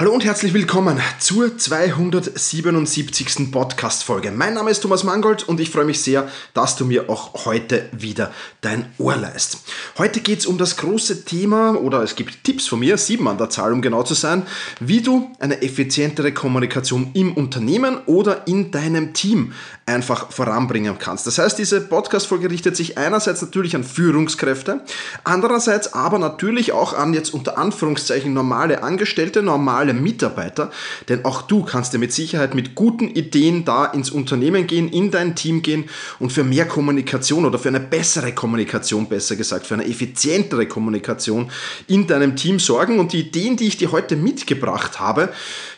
Hallo und herzlich willkommen zur 277. Podcast-Folge. Mein Name ist Thomas Mangold und ich freue mich sehr, dass du mir auch heute wieder dein Ohr leist. Heute geht es um das große Thema, oder es gibt Tipps von mir, sieben an der Zahl, um genau zu sein, wie du eine effizientere Kommunikation im Unternehmen oder in deinem Team einfach voranbringen kannst. Das heißt, diese Podcast-Folge richtet sich einerseits natürlich an Führungskräfte, andererseits aber natürlich auch an jetzt unter Anführungszeichen normale Angestellte, normale alle Mitarbeiter, denn auch du kannst dir mit Sicherheit mit guten Ideen da ins Unternehmen gehen, in dein Team gehen und für mehr Kommunikation oder für eine bessere Kommunikation, besser gesagt, für eine effizientere Kommunikation in deinem Team sorgen. Und die Ideen, die ich dir heute mitgebracht habe,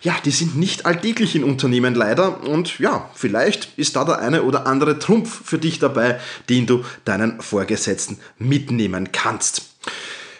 ja, die sind nicht alltäglich in Unternehmen leider. Und ja, vielleicht ist da der eine oder andere Trumpf für dich dabei, den du deinen Vorgesetzten mitnehmen kannst.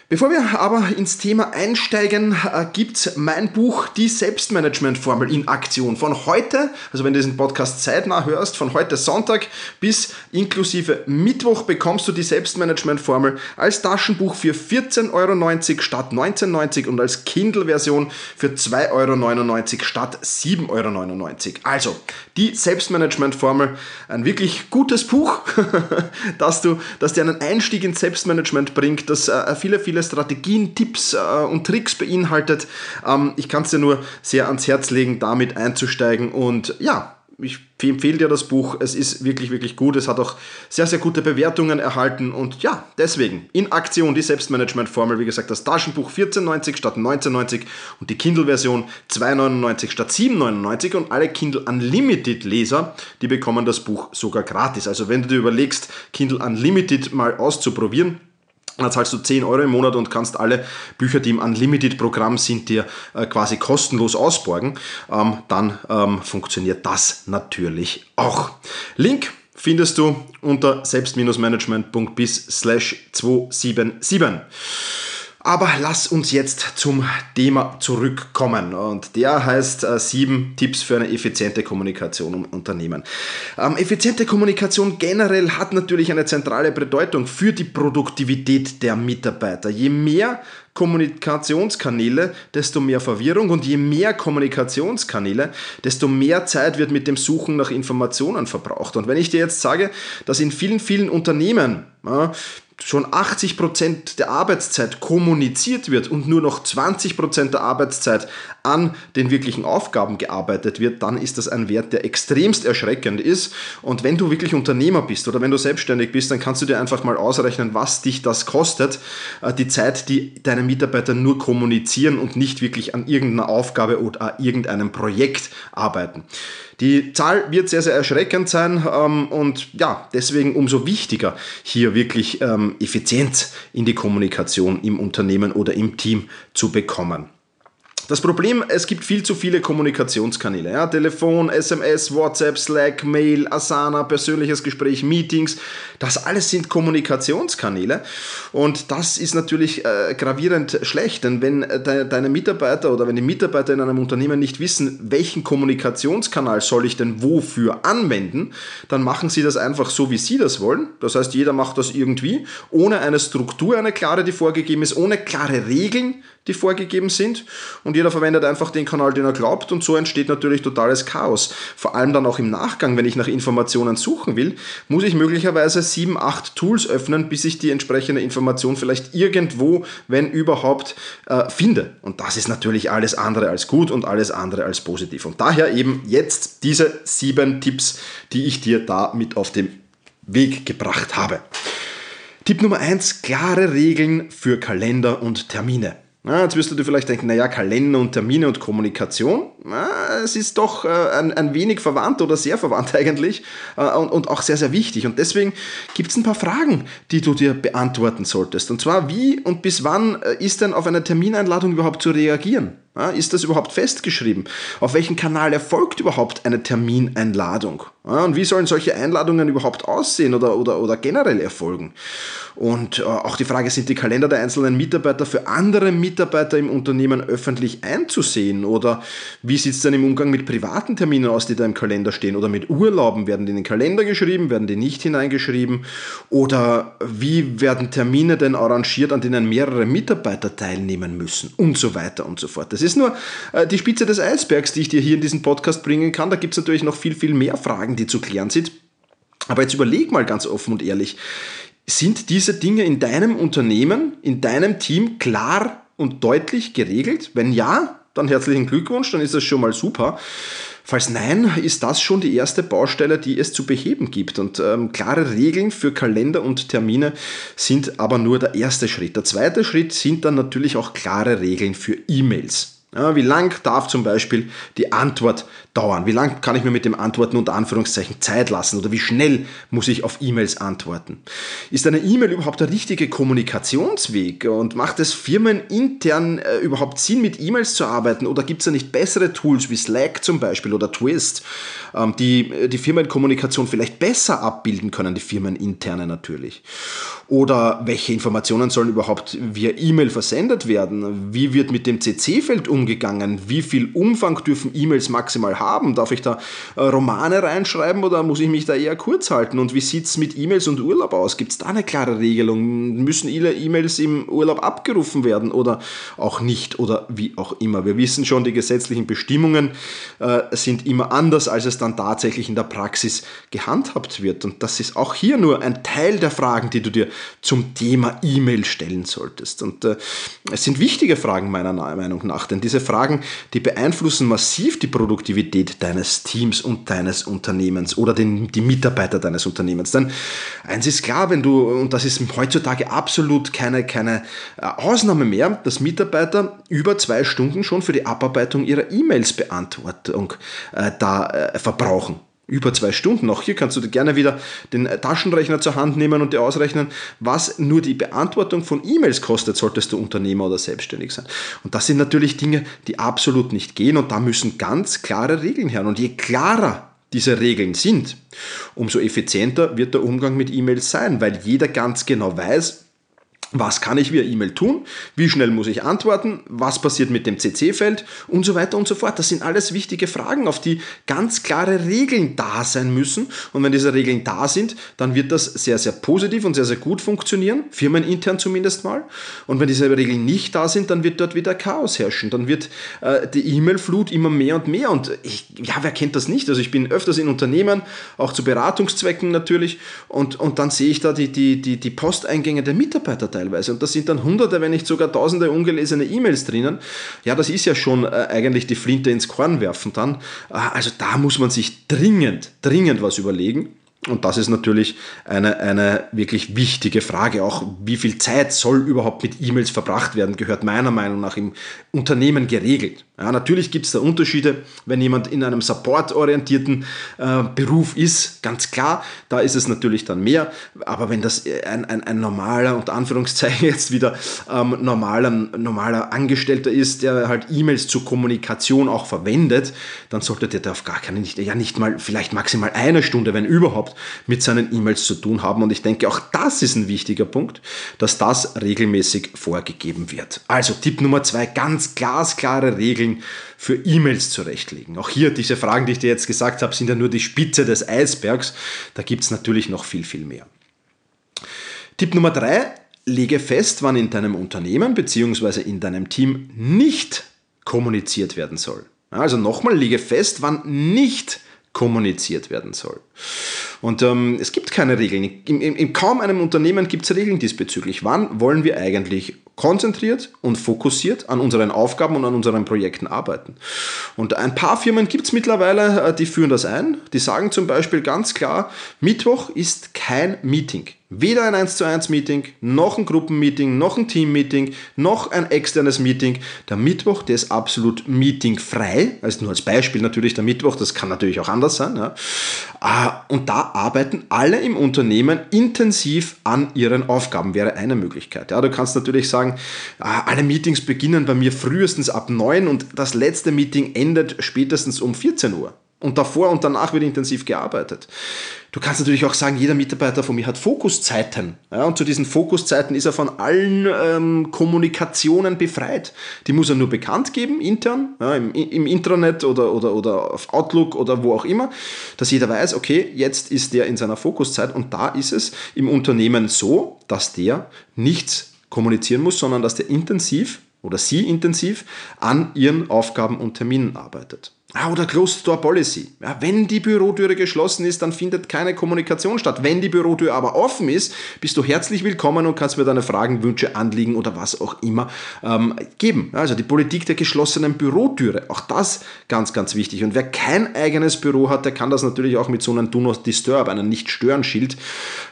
Bevor wir aber ins Thema einsteigen, äh, gibt mein Buch Die Selbstmanagement-Formel in Aktion. Von heute, also wenn du diesen Podcast zeitnah hörst, von heute Sonntag bis inklusive Mittwoch bekommst du die Selbstmanagement-Formel als Taschenbuch für 14,90 Euro statt 19,90 und als Kindle-Version für 2,99 Euro statt 7,99 Euro. Also, die Selbstmanagement-Formel, ein wirklich gutes Buch, dass, du, dass dir einen Einstieg ins Selbstmanagement bringt, das äh, viele, viele Strategien, Tipps äh, und Tricks beinhaltet. Ähm, ich kann es dir nur sehr ans Herz legen, damit einzusteigen und ja, ich empfehle dir das Buch. Es ist wirklich, wirklich gut. Es hat auch sehr, sehr gute Bewertungen erhalten. Und ja, deswegen in Aktion die Selbstmanagement-Formel. Wie gesagt, das Taschenbuch 14,90 statt 19,90 und die Kindle-Version 2,99 statt 7,99. Und alle Kindle Unlimited-Leser, die bekommen das Buch sogar gratis. Also wenn du dir überlegst, Kindle Unlimited mal auszuprobieren, dann zahlst du 10 Euro im Monat und kannst alle Bücher, die im Unlimited-Programm sind, dir äh, quasi kostenlos ausborgen. Ähm, dann ähm, funktioniert das natürlich auch. Link findest du unter selbst-management.bis slash 277. Aber lass uns jetzt zum Thema zurückkommen. Und der heißt äh, sieben Tipps für eine effiziente Kommunikation im Unternehmen. Ähm, effiziente Kommunikation generell hat natürlich eine zentrale Bedeutung für die Produktivität der Mitarbeiter. Je mehr Kommunikationskanäle, desto mehr Verwirrung und je mehr Kommunikationskanäle, desto mehr Zeit wird mit dem Suchen nach Informationen verbraucht. Und wenn ich dir jetzt sage, dass in vielen, vielen Unternehmen ja, schon 80 Prozent der Arbeitszeit kommuniziert wird und nur noch 20 Prozent der Arbeitszeit an den wirklichen Aufgaben gearbeitet wird, dann ist das ein Wert, der extremst erschreckend ist. Und wenn du wirklich Unternehmer bist oder wenn du selbstständig bist, dann kannst du dir einfach mal ausrechnen, was dich das kostet, äh, die Zeit, die deine Mitarbeiter nur kommunizieren und nicht wirklich an irgendeiner Aufgabe oder an irgendeinem Projekt arbeiten. Die Zahl wird sehr, sehr erschreckend sein ähm, und ja, deswegen umso wichtiger, hier wirklich ähm, Effizienz in die Kommunikation im Unternehmen oder im Team zu bekommen. Das Problem, es gibt viel zu viele Kommunikationskanäle. Ja? Telefon, SMS, WhatsApp, Slack, Mail, Asana, persönliches Gespräch, Meetings. Das alles sind Kommunikationskanäle. Und das ist natürlich äh, gravierend schlecht, denn wenn äh, de deine Mitarbeiter oder wenn die Mitarbeiter in einem Unternehmen nicht wissen, welchen Kommunikationskanal soll ich denn wofür anwenden, dann machen sie das einfach so, wie sie das wollen. Das heißt, jeder macht das irgendwie, ohne eine Struktur, eine klare, die vorgegeben ist, ohne klare Regeln, die vorgegeben sind. Und jeder verwendet einfach den Kanal, den er glaubt. Und so entsteht natürlich totales Chaos. Vor allem dann auch im Nachgang, wenn ich nach Informationen suchen will, muss ich möglicherweise sieben, acht Tools öffnen, bis ich die entsprechende Information vielleicht irgendwo, wenn überhaupt, äh, finde. Und das ist natürlich alles andere als gut und alles andere als positiv. Und daher eben jetzt diese sieben Tipps, die ich dir da mit auf den Weg gebracht habe. Tipp Nummer eins: klare Regeln für Kalender und Termine. Na, jetzt wirst du dir vielleicht denken, naja, Kalender und Termine und Kommunikation, na, es ist doch äh, ein, ein wenig verwandt oder sehr verwandt eigentlich äh, und, und auch sehr, sehr wichtig. Und deswegen gibt es ein paar Fragen, die du dir beantworten solltest. Und zwar, wie und bis wann äh, ist denn auf eine Termineinladung überhaupt zu reagieren? Ist das überhaupt festgeschrieben? Auf welchem Kanal erfolgt überhaupt eine Termineinladung? Und wie sollen solche Einladungen überhaupt aussehen oder, oder, oder generell erfolgen? Und äh, auch die Frage, sind die Kalender der einzelnen Mitarbeiter für andere Mitarbeiter im Unternehmen öffentlich einzusehen? Oder wie sieht es denn im Umgang mit privaten Terminen aus, die da im Kalender stehen? Oder mit Urlauben? Werden die in den Kalender geschrieben? Werden die nicht hineingeschrieben? Oder wie werden Termine denn arrangiert, an denen mehrere Mitarbeiter teilnehmen müssen? Und so weiter und so fort. Das ist nur äh, die Spitze des Eisbergs, die ich dir hier in diesen Podcast bringen kann. Da gibt es natürlich noch viel, viel mehr Fragen, die zu klären sind. Aber jetzt überleg mal ganz offen und ehrlich, sind diese Dinge in deinem Unternehmen, in deinem Team klar und deutlich geregelt? Wenn ja, dann herzlichen Glückwunsch, dann ist das schon mal super. Falls nein, ist das schon die erste Baustelle, die es zu beheben gibt. Und ähm, klare Regeln für Kalender und Termine sind aber nur der erste Schritt. Der zweite Schritt sind dann natürlich auch klare Regeln für E-Mails. Ja, wie lang darf zum Beispiel die Antwort dauern? Wie lang kann ich mir mit dem Antworten unter Anführungszeichen Zeit lassen? Oder wie schnell muss ich auf E-Mails antworten? Ist eine E-Mail überhaupt der richtige Kommunikationsweg? Und macht es firmenintern äh, überhaupt Sinn, mit E-Mails zu arbeiten? Oder gibt es da nicht bessere Tools wie Slack zum Beispiel oder Twist, ähm, die äh, die Firmenkommunikation vielleicht besser abbilden können, die firmeninterne natürlich? Oder welche Informationen sollen überhaupt via E-Mail versendet werden? Wie wird mit dem CC-Feld umgegangen? Wie viel Umfang dürfen E-Mails maximal haben? Darf ich da äh, Romane reinschreiben oder muss ich mich da eher kurz halten? Und wie sieht es mit E-Mails und Urlaub aus? Gibt es da eine klare Regelung? Müssen E-Mails im Urlaub abgerufen werden oder auch nicht oder wie auch immer? Wir wissen schon, die gesetzlichen Bestimmungen äh, sind immer anders, als es dann tatsächlich in der Praxis gehandhabt wird. Und das ist auch hier nur ein Teil der Fragen, die du dir zum Thema E-Mail stellen solltest. Und äh, es sind wichtige Fragen meiner Meinung nach, denn diese Fragen, die beeinflussen massiv die Produktivität deines Teams und deines Unternehmens oder den, die Mitarbeiter deines Unternehmens. Denn eins ist klar, wenn du, und das ist heutzutage absolut keine, keine äh, Ausnahme mehr, dass Mitarbeiter über zwei Stunden schon für die Abarbeitung ihrer E-Mails-Beantwortung äh, da äh, verbrauchen über zwei Stunden. Auch hier kannst du gerne wieder den Taschenrechner zur Hand nehmen und dir ausrechnen, was nur die Beantwortung von E-Mails kostet, solltest du Unternehmer oder selbstständig sein. Und das sind natürlich Dinge, die absolut nicht gehen und da müssen ganz klare Regeln her. Und je klarer diese Regeln sind, umso effizienter wird der Umgang mit E-Mails sein, weil jeder ganz genau weiß, was kann ich via E-Mail tun? Wie schnell muss ich antworten? Was passiert mit dem CC-Feld? Und so weiter und so fort. Das sind alles wichtige Fragen, auf die ganz klare Regeln da sein müssen. Und wenn diese Regeln da sind, dann wird das sehr, sehr positiv und sehr, sehr gut funktionieren. Firmenintern zumindest mal. Und wenn diese Regeln nicht da sind, dann wird dort wieder Chaos herrschen. Dann wird äh, die E-Mail-Flut immer mehr und mehr. Und ich, ja, wer kennt das nicht? Also ich bin öfters in Unternehmen, auch zu Beratungszwecken natürlich. Und, und dann sehe ich da die, die, die, die Posteingänge der Mitarbeiter teilweise teilweise. Und da sind dann hunderte, wenn nicht sogar tausende ungelesene E-Mails drinnen. Ja, das ist ja schon äh, eigentlich die Flinte ins Korn werfen dann. Äh, also da muss man sich dringend, dringend was überlegen. Und das ist natürlich eine, eine wirklich wichtige Frage. Auch wie viel Zeit soll überhaupt mit E-Mails verbracht werden, gehört meiner Meinung nach im Unternehmen geregelt. Ja, natürlich gibt es da Unterschiede, wenn jemand in einem supportorientierten äh, Beruf ist, ganz klar, da ist es natürlich dann mehr. Aber wenn das ein, ein, ein normaler, unter Anführungszeichen jetzt wieder ähm, normaler, normaler Angestellter ist, der halt E-Mails zur Kommunikation auch verwendet, dann sollte der auf gar keine, nicht, ja nicht mal, vielleicht maximal eine Stunde, wenn überhaupt, mit seinen E-Mails zu tun haben. Und ich denke, auch das ist ein wichtiger Punkt, dass das regelmäßig vorgegeben wird. Also Tipp Nummer zwei, ganz glasklare Regeln Regeln für E-Mails zurechtlegen. Auch hier, diese Fragen, die ich dir jetzt gesagt habe, sind ja nur die Spitze des Eisbergs. Da gibt es natürlich noch viel, viel mehr. Tipp Nummer drei, lege fest, wann in deinem Unternehmen bzw. in deinem Team nicht kommuniziert werden soll. Also nochmal, lege fest, wann nicht kommuniziert werden soll. Und ähm, es gibt keine Regeln. In, in, in kaum einem Unternehmen gibt es Regeln diesbezüglich. Wann wollen wir eigentlich konzentriert und fokussiert an unseren Aufgaben und an unseren Projekten arbeiten? Und ein paar Firmen gibt es mittlerweile, äh, die führen das ein. Die sagen zum Beispiel ganz klar, Mittwoch ist kein Meeting. Weder ein 1 zu 1 Meeting, noch ein Gruppenmeeting, noch ein Teammeeting, noch ein externes Meeting. Der Mittwoch, der ist absolut meetingfrei. Also nur als Beispiel natürlich der Mittwoch, das kann natürlich auch anders sein. Ja. Ah, und da arbeiten alle im Unternehmen intensiv an ihren Aufgaben, wäre eine Möglichkeit. Ja, du kannst natürlich sagen, ah, alle Meetings beginnen bei mir frühestens ab 9 und das letzte Meeting endet spätestens um 14 Uhr. Und davor und danach wird intensiv gearbeitet. Du kannst natürlich auch sagen, jeder Mitarbeiter von mir hat Fokuszeiten. Ja, und zu diesen Fokuszeiten ist er von allen ähm, Kommunikationen befreit. Die muss er nur bekannt geben, intern, ja, im, im Intranet oder, oder, oder auf Outlook oder wo auch immer, dass jeder weiß, okay, jetzt ist der in seiner Fokuszeit und da ist es im Unternehmen so, dass der nichts kommunizieren muss, sondern dass der intensiv oder sie intensiv an ihren Aufgaben und Terminen arbeitet. Ah, oder Closed Door Policy. Ja, wenn die Bürotüre geschlossen ist, dann findet keine Kommunikation statt. Wenn die Bürotür aber offen ist, bist du herzlich willkommen und kannst mir deine Fragen, Wünsche, Anliegen oder was auch immer ähm, geben. Also die Politik der geschlossenen Bürotüre, auch das ganz, ganz wichtig. Und wer kein eigenes Büro hat, der kann das natürlich auch mit so einem Do Not Disturb, einem Nicht-Stören-Schild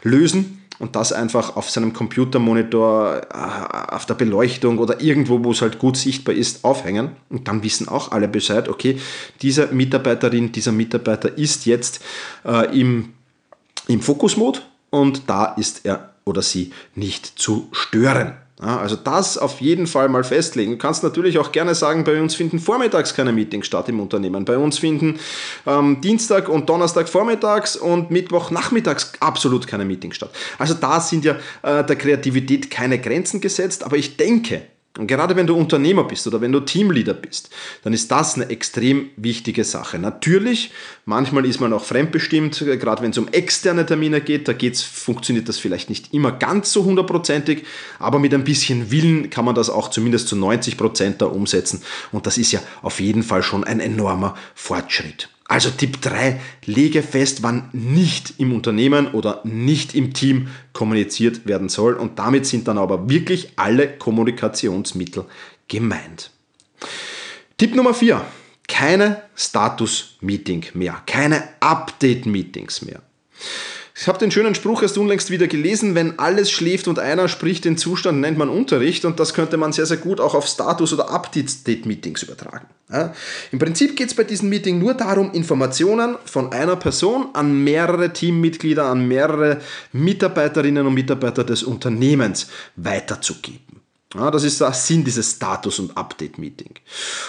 lösen und das einfach auf seinem Computermonitor, äh, auf der Beleuchtung oder irgendwo, wo es halt gut sichtbar ist, aufhängen. Und dann wissen auch alle Bescheid, okay, diese Mitarbeiterin, dieser Mitarbeiter ist jetzt äh, im, im Fokusmod und da ist er oder sie nicht zu stören. Ja, also das auf jeden Fall mal festlegen. Du kannst natürlich auch gerne sagen, bei uns finden vormittags keine Meetings statt im Unternehmen. Bei uns finden ähm, Dienstag und Donnerstag vormittags und Mittwoch nachmittags absolut keine Meetings statt. Also da sind ja äh, der Kreativität keine Grenzen gesetzt, aber ich denke, und gerade wenn du Unternehmer bist oder wenn du Teamleader bist, dann ist das eine extrem wichtige Sache. Natürlich, manchmal ist man auch fremdbestimmt, gerade wenn es um externe Termine geht, da geht's, funktioniert das vielleicht nicht immer ganz so hundertprozentig, aber mit ein bisschen Willen kann man das auch zumindest zu 90 Prozent da umsetzen. Und das ist ja auf jeden Fall schon ein enormer Fortschritt. Also Tipp 3, lege fest, wann nicht im Unternehmen oder nicht im Team kommuniziert werden soll und damit sind dann aber wirklich alle Kommunikationsmittel gemeint. Tipp Nummer 4, keine Status-Meeting mehr, keine Update-Meetings mehr. Ich habe den schönen Spruch erst unlängst wieder gelesen, wenn alles schläft und einer spricht, den Zustand nennt man Unterricht und das könnte man sehr, sehr gut auch auf Status- oder Update-Meetings übertragen. Ja? Im Prinzip geht es bei diesem Meeting nur darum, Informationen von einer Person an mehrere Teammitglieder, an mehrere Mitarbeiterinnen und Mitarbeiter des Unternehmens weiterzugeben. Ja, das ist der Sinn dieses Status- und Update-Meeting.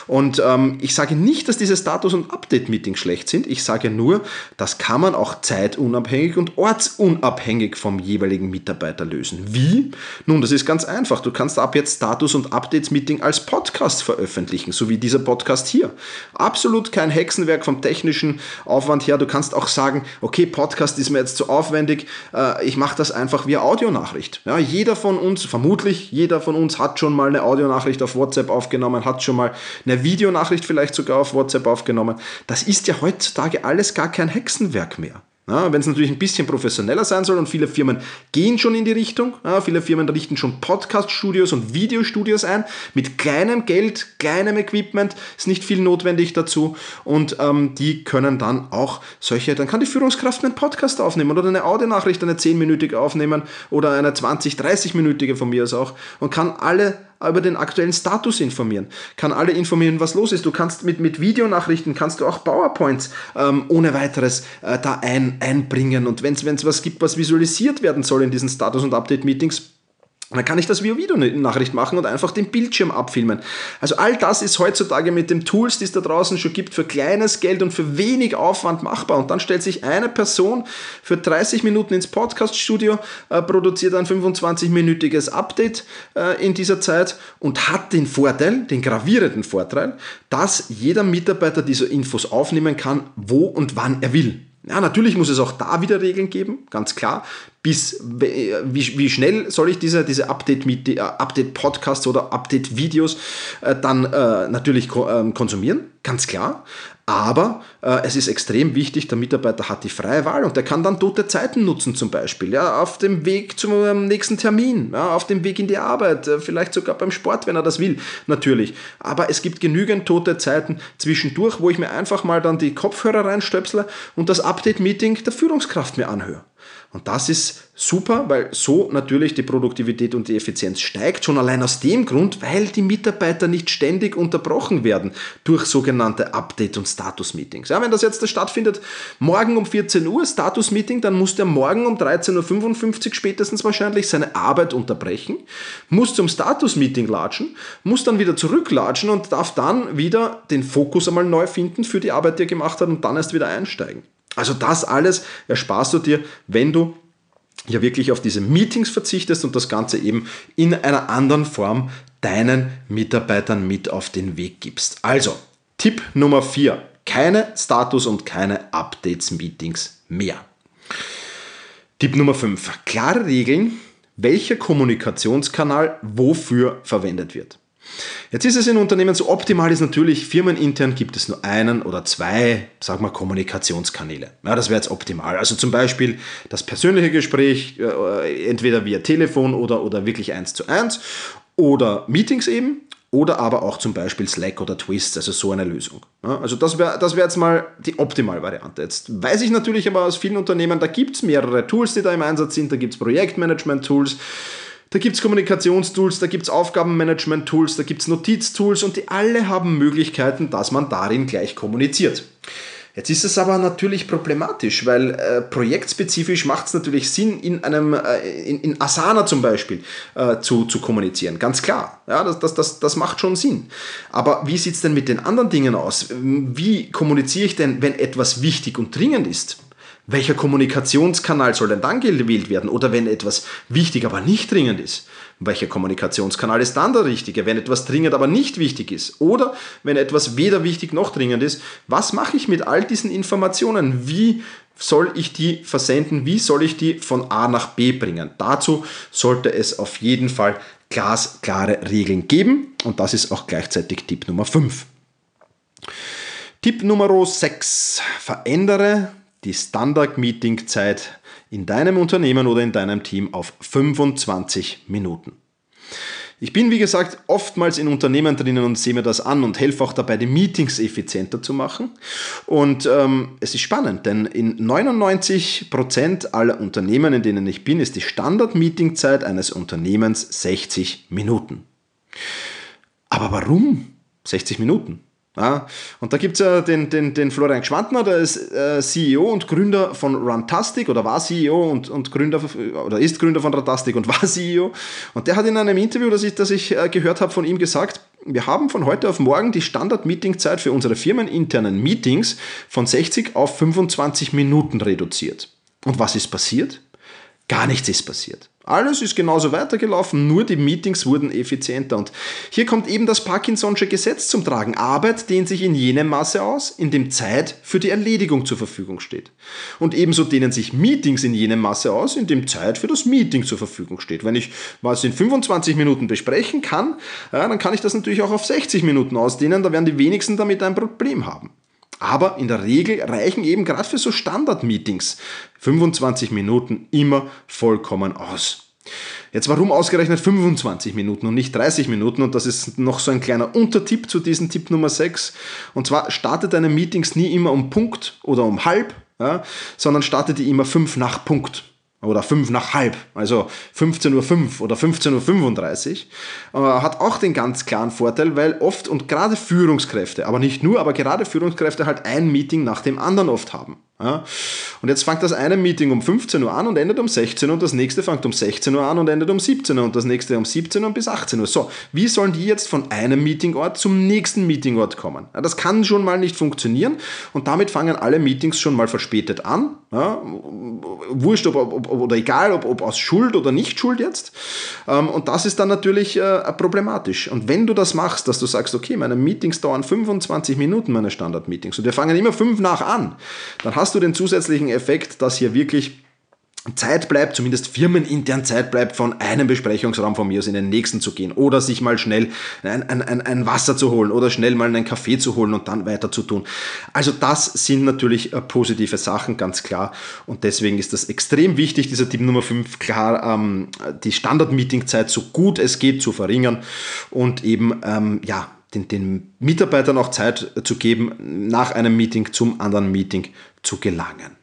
Und ähm, ich sage nicht, dass diese Status- und Update-Meetings schlecht sind. Ich sage nur, das kann man auch zeitunabhängig und ortsunabhängig vom jeweiligen Mitarbeiter lösen. Wie? Nun, das ist ganz einfach. Du kannst ab jetzt Status- und Updates-Meeting als Podcast veröffentlichen, so wie dieser Podcast hier. Absolut kein Hexenwerk vom technischen Aufwand her. Du kannst auch sagen, okay, Podcast ist mir jetzt zu aufwendig. Äh, ich mache das einfach via Audionachricht. Ja, jeder von uns, vermutlich jeder von uns, uns hat schon mal eine Audionachricht auf WhatsApp aufgenommen, hat schon mal eine Videonachricht vielleicht sogar auf WhatsApp aufgenommen. Das ist ja heutzutage alles gar kein Hexenwerk mehr. Ja, Wenn es natürlich ein bisschen professioneller sein soll und viele Firmen gehen schon in die Richtung, ja, viele Firmen richten schon Podcast-Studios und Videostudios ein, mit kleinem Geld, kleinem Equipment, ist nicht viel notwendig dazu und ähm, die können dann auch solche, dann kann die Führungskraft einen Podcast aufnehmen oder eine Audionachricht, eine 10-minütige aufnehmen oder eine 20, 30-minütige von mir aus auch und kann alle über den aktuellen Status informieren, kann alle informieren, was los ist. Du kannst mit, mit Videonachrichten, kannst du auch PowerPoints ähm, ohne weiteres äh, da ein, einbringen. Und wenn es was gibt, was visualisiert werden soll in diesen Status- und Update-Meetings, dann kann ich das via Videonachricht machen und einfach den Bildschirm abfilmen. Also all das ist heutzutage mit den Tools, die es da draußen schon gibt, für kleines Geld und für wenig Aufwand machbar. Und dann stellt sich eine Person für 30 Minuten ins Podcaststudio, äh, produziert ein 25-minütiges Update äh, in dieser Zeit und hat den Vorteil, den gravierenden Vorteil, dass jeder Mitarbeiter diese Infos aufnehmen kann, wo und wann er will. Ja, natürlich muss es auch da wieder Regeln geben, ganz klar. Bis wie, wie schnell soll ich diese, diese Update-Podcasts Update oder Update-Videos äh, dann äh, natürlich ko äh, konsumieren, ganz klar. Aber äh, es ist extrem wichtig, der Mitarbeiter hat die freie Wahl und der kann dann tote Zeiten nutzen zum Beispiel, ja, auf dem Weg zum ähm, nächsten Termin, ja, auf dem Weg in die Arbeit, äh, vielleicht sogar beim Sport, wenn er das will, natürlich. Aber es gibt genügend tote Zeiten zwischendurch, wo ich mir einfach mal dann die Kopfhörer reinstöpsle und das Update-Meeting der Führungskraft mir anhöre. Und das ist super, weil so natürlich die Produktivität und die Effizienz steigt. Schon allein aus dem Grund, weil die Mitarbeiter nicht ständig unterbrochen werden durch sogenannte Update- und Status-Meetings. Ja, wenn das jetzt stattfindet, morgen um 14 Uhr Status-Meeting, dann muss der morgen um 13.55 Uhr spätestens wahrscheinlich seine Arbeit unterbrechen, muss zum Status-Meeting latschen, muss dann wieder zurücklatschen und darf dann wieder den Fokus einmal neu finden für die Arbeit, die er gemacht hat und dann erst wieder einsteigen. Also das alles ersparst du dir, wenn du ja wirklich auf diese Meetings verzichtest und das Ganze eben in einer anderen Form deinen Mitarbeitern mit auf den Weg gibst. Also, Tipp Nummer 4. Keine Status- und keine Updates-Meetings mehr. Tipp Nummer 5. Klare Regeln, welcher Kommunikationskanal wofür verwendet wird. Jetzt ist es in Unternehmen so optimal ist natürlich, firmenintern gibt es nur einen oder zwei, sagen wir, Kommunikationskanäle. Ja, das wäre jetzt optimal. Also zum Beispiel das persönliche Gespräch, äh, entweder via Telefon oder, oder wirklich eins zu eins oder Meetings eben oder aber auch zum Beispiel Slack oder Twist, also so eine Lösung. Ja, also das wäre das wär jetzt mal die Optimalvariante. Jetzt weiß ich natürlich aber aus vielen Unternehmen, da gibt es mehrere Tools, die da im Einsatz sind, da gibt es Projektmanagement-Tools, da gibt es Kommunikationstools, da gibt es Aufgabenmanagement-Tools, da gibt es Notiztools und die alle haben Möglichkeiten, dass man darin gleich kommuniziert. Jetzt ist es aber natürlich problematisch, weil äh, projektspezifisch macht es natürlich Sinn, in einem äh, in, in, Asana zum Beispiel äh, zu, zu kommunizieren. Ganz klar. Ja, das, das, das, das macht schon Sinn. Aber wie sieht es denn mit den anderen Dingen aus? Wie kommuniziere ich denn, wenn etwas wichtig und dringend ist? Welcher Kommunikationskanal soll denn dann gewählt werden? Oder wenn etwas wichtig, aber nicht dringend ist, welcher Kommunikationskanal ist dann der richtige? Wenn etwas dringend, aber nicht wichtig ist? Oder wenn etwas weder wichtig noch dringend ist, was mache ich mit all diesen Informationen? Wie soll ich die versenden? Wie soll ich die von A nach B bringen? Dazu sollte es auf jeden Fall glasklare Regeln geben. Und das ist auch gleichzeitig Tipp Nummer 5. Tipp Nummer 6. Verändere die Standard-Meeting-Zeit in deinem Unternehmen oder in deinem Team auf 25 Minuten. Ich bin, wie gesagt, oftmals in Unternehmen drinnen und sehe mir das an und helfe auch dabei, die Meetings effizienter zu machen. Und ähm, es ist spannend, denn in 99% aller Unternehmen, in denen ich bin, ist die Standard-Meeting-Zeit eines Unternehmens 60 Minuten. Aber warum 60 Minuten? Ja, und da gibt es ja den, den, den Florian Schwantner, der ist äh, CEO und Gründer von Runtastic oder war CEO und, und Gründer oder ist Gründer von Runtastic und war CEO. Und der hat in einem Interview, das ich, das ich äh, gehört habe, von ihm gesagt, wir haben von heute auf morgen die Standard-Meeting-Zeit für unsere firmeninternen Meetings von 60 auf 25 Minuten reduziert. Und was ist passiert? Gar nichts ist passiert. Alles ist genauso weitergelaufen, nur die Meetings wurden effizienter. Und hier kommt eben das Parkinson'sche Gesetz zum Tragen. Arbeit dehnt sich in jenem Maße aus, in dem Zeit für die Erledigung zur Verfügung steht. Und ebenso dehnen sich Meetings in jenem Maße aus, in dem Zeit für das Meeting zur Verfügung steht. Wenn ich was in 25 Minuten besprechen kann, dann kann ich das natürlich auch auf 60 Minuten ausdehnen, da werden die wenigsten damit ein Problem haben. Aber in der Regel reichen eben gerade für so Standard-Meetings 25 Minuten immer vollkommen aus. Jetzt warum ausgerechnet 25 Minuten und nicht 30 Minuten? Und das ist noch so ein kleiner Untertipp zu diesem Tipp Nummer 6. Und zwar startet deine Meetings nie immer um Punkt oder um halb, ja, sondern startet die immer fünf nach Punkt oder fünf nach halb, also 15.05 Uhr oder 15.35 Uhr, äh, hat auch den ganz klaren Vorteil, weil oft und gerade Führungskräfte, aber nicht nur, aber gerade Führungskräfte halt ein Meeting nach dem anderen oft haben. Ja? Und jetzt fängt das eine Meeting um 15 Uhr an und endet um 16 Uhr und das nächste fängt um 16 Uhr an und endet um 17 Uhr und das nächste um 17 Uhr bis 18 Uhr. So, wie sollen die jetzt von einem Meetingort zum nächsten Meetingort kommen? Ja, das kann schon mal nicht funktionieren und damit fangen alle Meetings schon mal verspätet an. Ja? Wurscht, ob, ob, oder egal, ob, ob aus Schuld oder nicht Schuld jetzt. Ähm, und das ist dann natürlich äh, problematisch. Und wenn du das machst, dass du sagst, okay, meine Meetings dauern 25 Minuten, meine Standard-Meetings, und wir fangen immer fünf nach an, dann hast du den zusätzlichen Effekt, dass hier wirklich Zeit bleibt, zumindest firmenintern Zeit bleibt, von einem Besprechungsraum von mir aus in den nächsten zu gehen oder sich mal schnell ein, ein, ein Wasser zu holen oder schnell mal einen Kaffee zu holen und dann weiter zu tun. Also das sind natürlich äh, positive Sachen, ganz klar. Und deswegen ist das extrem wichtig, dieser Tipp Nummer 5, klar, ähm, die Standard-Meeting-Zeit so gut es geht zu verringern und eben, ähm, ja, den, den Mitarbeitern auch Zeit zu geben, nach einem Meeting zum anderen Meeting zu gelangen.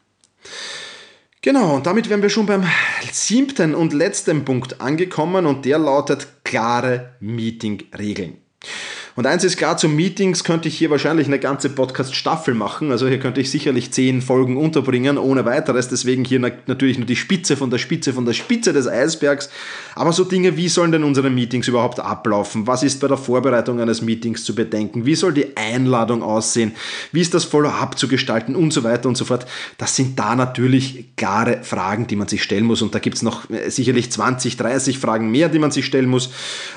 Genau, und damit wären wir schon beim siebten und letzten Punkt angekommen und der lautet klare Meeting-Regeln. Und eins ist klar, zu Meetings könnte ich hier wahrscheinlich eine ganze Podcast-Staffel machen. Also hier könnte ich sicherlich zehn Folgen unterbringen, ohne weiteres. Deswegen hier natürlich nur die Spitze von der Spitze von der Spitze des Eisbergs. Aber so Dinge, wie sollen denn unsere Meetings überhaupt ablaufen? Was ist bei der Vorbereitung eines Meetings zu bedenken? Wie soll die Einladung aussehen? Wie ist das Follow-up zu gestalten und so weiter und so fort? Das sind da natürlich klare Fragen, die man sich stellen muss. Und da gibt es noch äh, sicherlich 20, 30 Fragen mehr, die man sich stellen muss,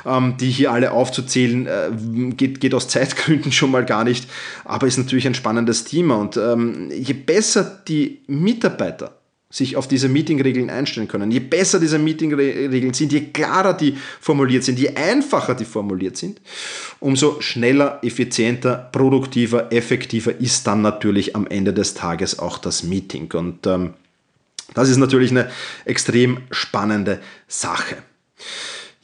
ähm, die hier alle aufzuzählen äh, geht, geht aus Zeitgründen schon mal gar nicht, aber ist natürlich ein spannendes Thema. Und ähm, je besser die Mitarbeiter sich auf diese Meetingregeln einstellen können, je besser diese Meetingregeln sind, je klarer die formuliert sind, je einfacher die formuliert sind, umso schneller, effizienter, produktiver, effektiver ist dann natürlich am Ende des Tages auch das Meeting. Und ähm, das ist natürlich eine extrem spannende Sache.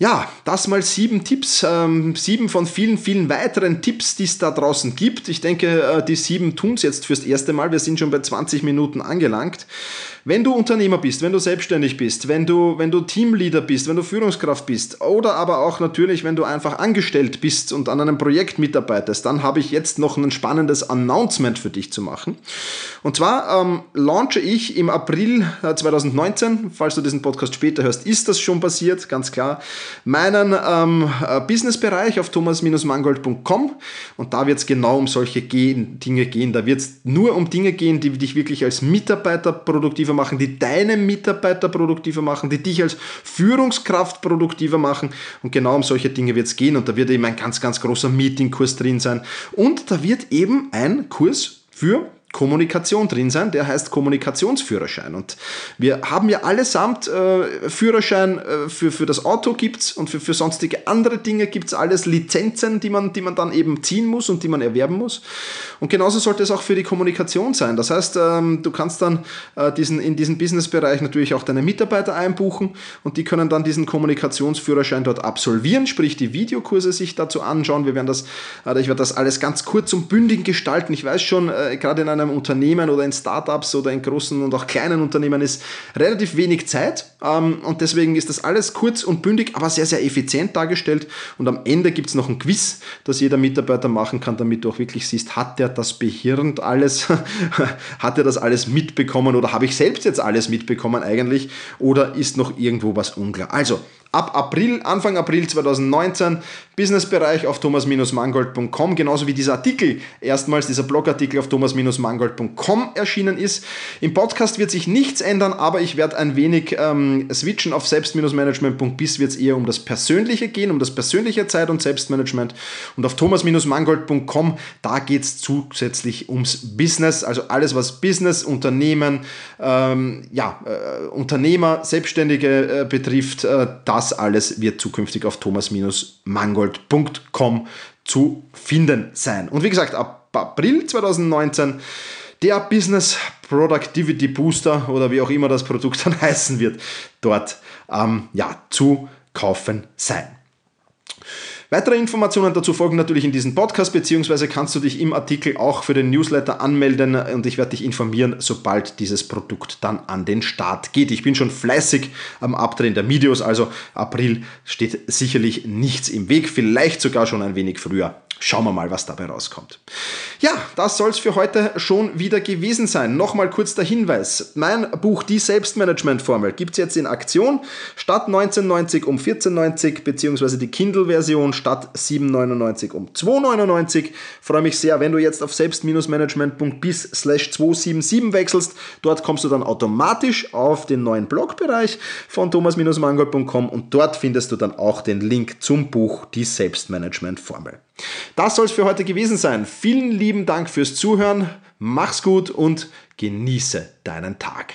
Ja, das mal sieben Tipps, ähm, sieben von vielen, vielen weiteren Tipps, die es da draußen gibt. Ich denke, äh, die sieben tun es jetzt fürs erste Mal. Wir sind schon bei 20 Minuten angelangt. Wenn du Unternehmer bist, wenn du selbstständig bist, wenn du, wenn du Teamleader bist, wenn du Führungskraft bist oder aber auch natürlich, wenn du einfach angestellt bist und an einem Projekt mitarbeitest, dann habe ich jetzt noch ein spannendes Announcement für dich zu machen. Und zwar ähm, launche ich im April 2019, äh, falls du diesen Podcast später hörst, ist das schon passiert, ganz klar, meinen ähm, äh, Businessbereich auf thomas-mangold.com und da wird es genau um solche gehen, Dinge gehen. Da wird es nur um Dinge gehen, die dich wirklich als Mitarbeiter produktiver machen, die deine Mitarbeiter produktiver machen, die dich als Führungskraft produktiver machen. Und genau um solche Dinge wird es gehen. Und da wird eben ein ganz, ganz großer Meetingkurs drin sein. Und da wird eben ein Kurs für Kommunikation drin sein, der heißt Kommunikationsführerschein. Und wir haben ja allesamt äh, Führerschein äh, für, für das Auto gibt's und für, für sonstige andere Dinge gibt es alles Lizenzen, die man, die man dann eben ziehen muss und die man erwerben muss. Und genauso sollte es auch für die Kommunikation sein. Das heißt, ähm, du kannst dann äh, diesen, in diesen Businessbereich natürlich auch deine Mitarbeiter einbuchen und die können dann diesen Kommunikationsführerschein dort absolvieren, sprich die Videokurse sich dazu anschauen. Wir werden das, äh, ich werde das alles ganz kurz und bündig gestalten. Ich weiß schon, äh, gerade in einem einem Unternehmen oder in Startups oder in großen und auch kleinen Unternehmen ist relativ wenig Zeit. Ähm, und deswegen ist das alles kurz und bündig, aber sehr, sehr effizient dargestellt. Und am Ende gibt es noch ein Quiz, das jeder Mitarbeiter machen kann, damit du auch wirklich siehst, hat der das behirnt alles, hat er das alles mitbekommen oder habe ich selbst jetzt alles mitbekommen eigentlich? Oder ist noch irgendwo was unklar. Also, ab April, Anfang April 2019, Businessbereich auf thomas-mangold.com, genauso wie dieser Artikel, erstmals dieser Blogartikel auf thomas-mangold.com erschienen ist. Im Podcast wird sich nichts ändern, aber ich werde ein wenig ähm, switchen auf selbst-management.bis wird es eher um das Persönliche gehen, um das persönliche Zeit- und Selbstmanagement. Und auf thomas-mangold.com, da geht es zusätzlich ums Business, also alles, was Business, Unternehmen, ähm, ja, äh, Unternehmer, Selbstständige äh, betrifft, äh, da das alles wird zukünftig auf thomas-mangold.com zu finden sein. Und wie gesagt, ab April 2019 der Business Productivity Booster oder wie auch immer das Produkt dann heißen wird, dort ähm, ja, zu kaufen sein. Weitere Informationen dazu folgen natürlich in diesem Podcast, beziehungsweise kannst du dich im Artikel auch für den Newsletter anmelden und ich werde dich informieren, sobald dieses Produkt dann an den Start geht. Ich bin schon fleißig am Abdrehen der Videos, also April steht sicherlich nichts im Weg, vielleicht sogar schon ein wenig früher. Schauen wir mal, was dabei rauskommt. Ja, das soll es für heute schon wieder gewesen sein. Nochmal kurz der Hinweis. Mein Buch Die Selbstmanagement-Formel gibt es jetzt in Aktion. Statt 1990 um 1490 beziehungsweise die Kindle-Version statt 799 um 299. Freue mich sehr, wenn du jetzt auf selbst-management.bis slash 277 wechselst. Dort kommst du dann automatisch auf den neuen Blogbereich von thomas-mangold.com und dort findest du dann auch den Link zum Buch Die Selbstmanagement-Formel. Das soll es für heute gewesen sein. Vielen lieben Dank fürs Zuhören. Mach's gut und genieße deinen Tag.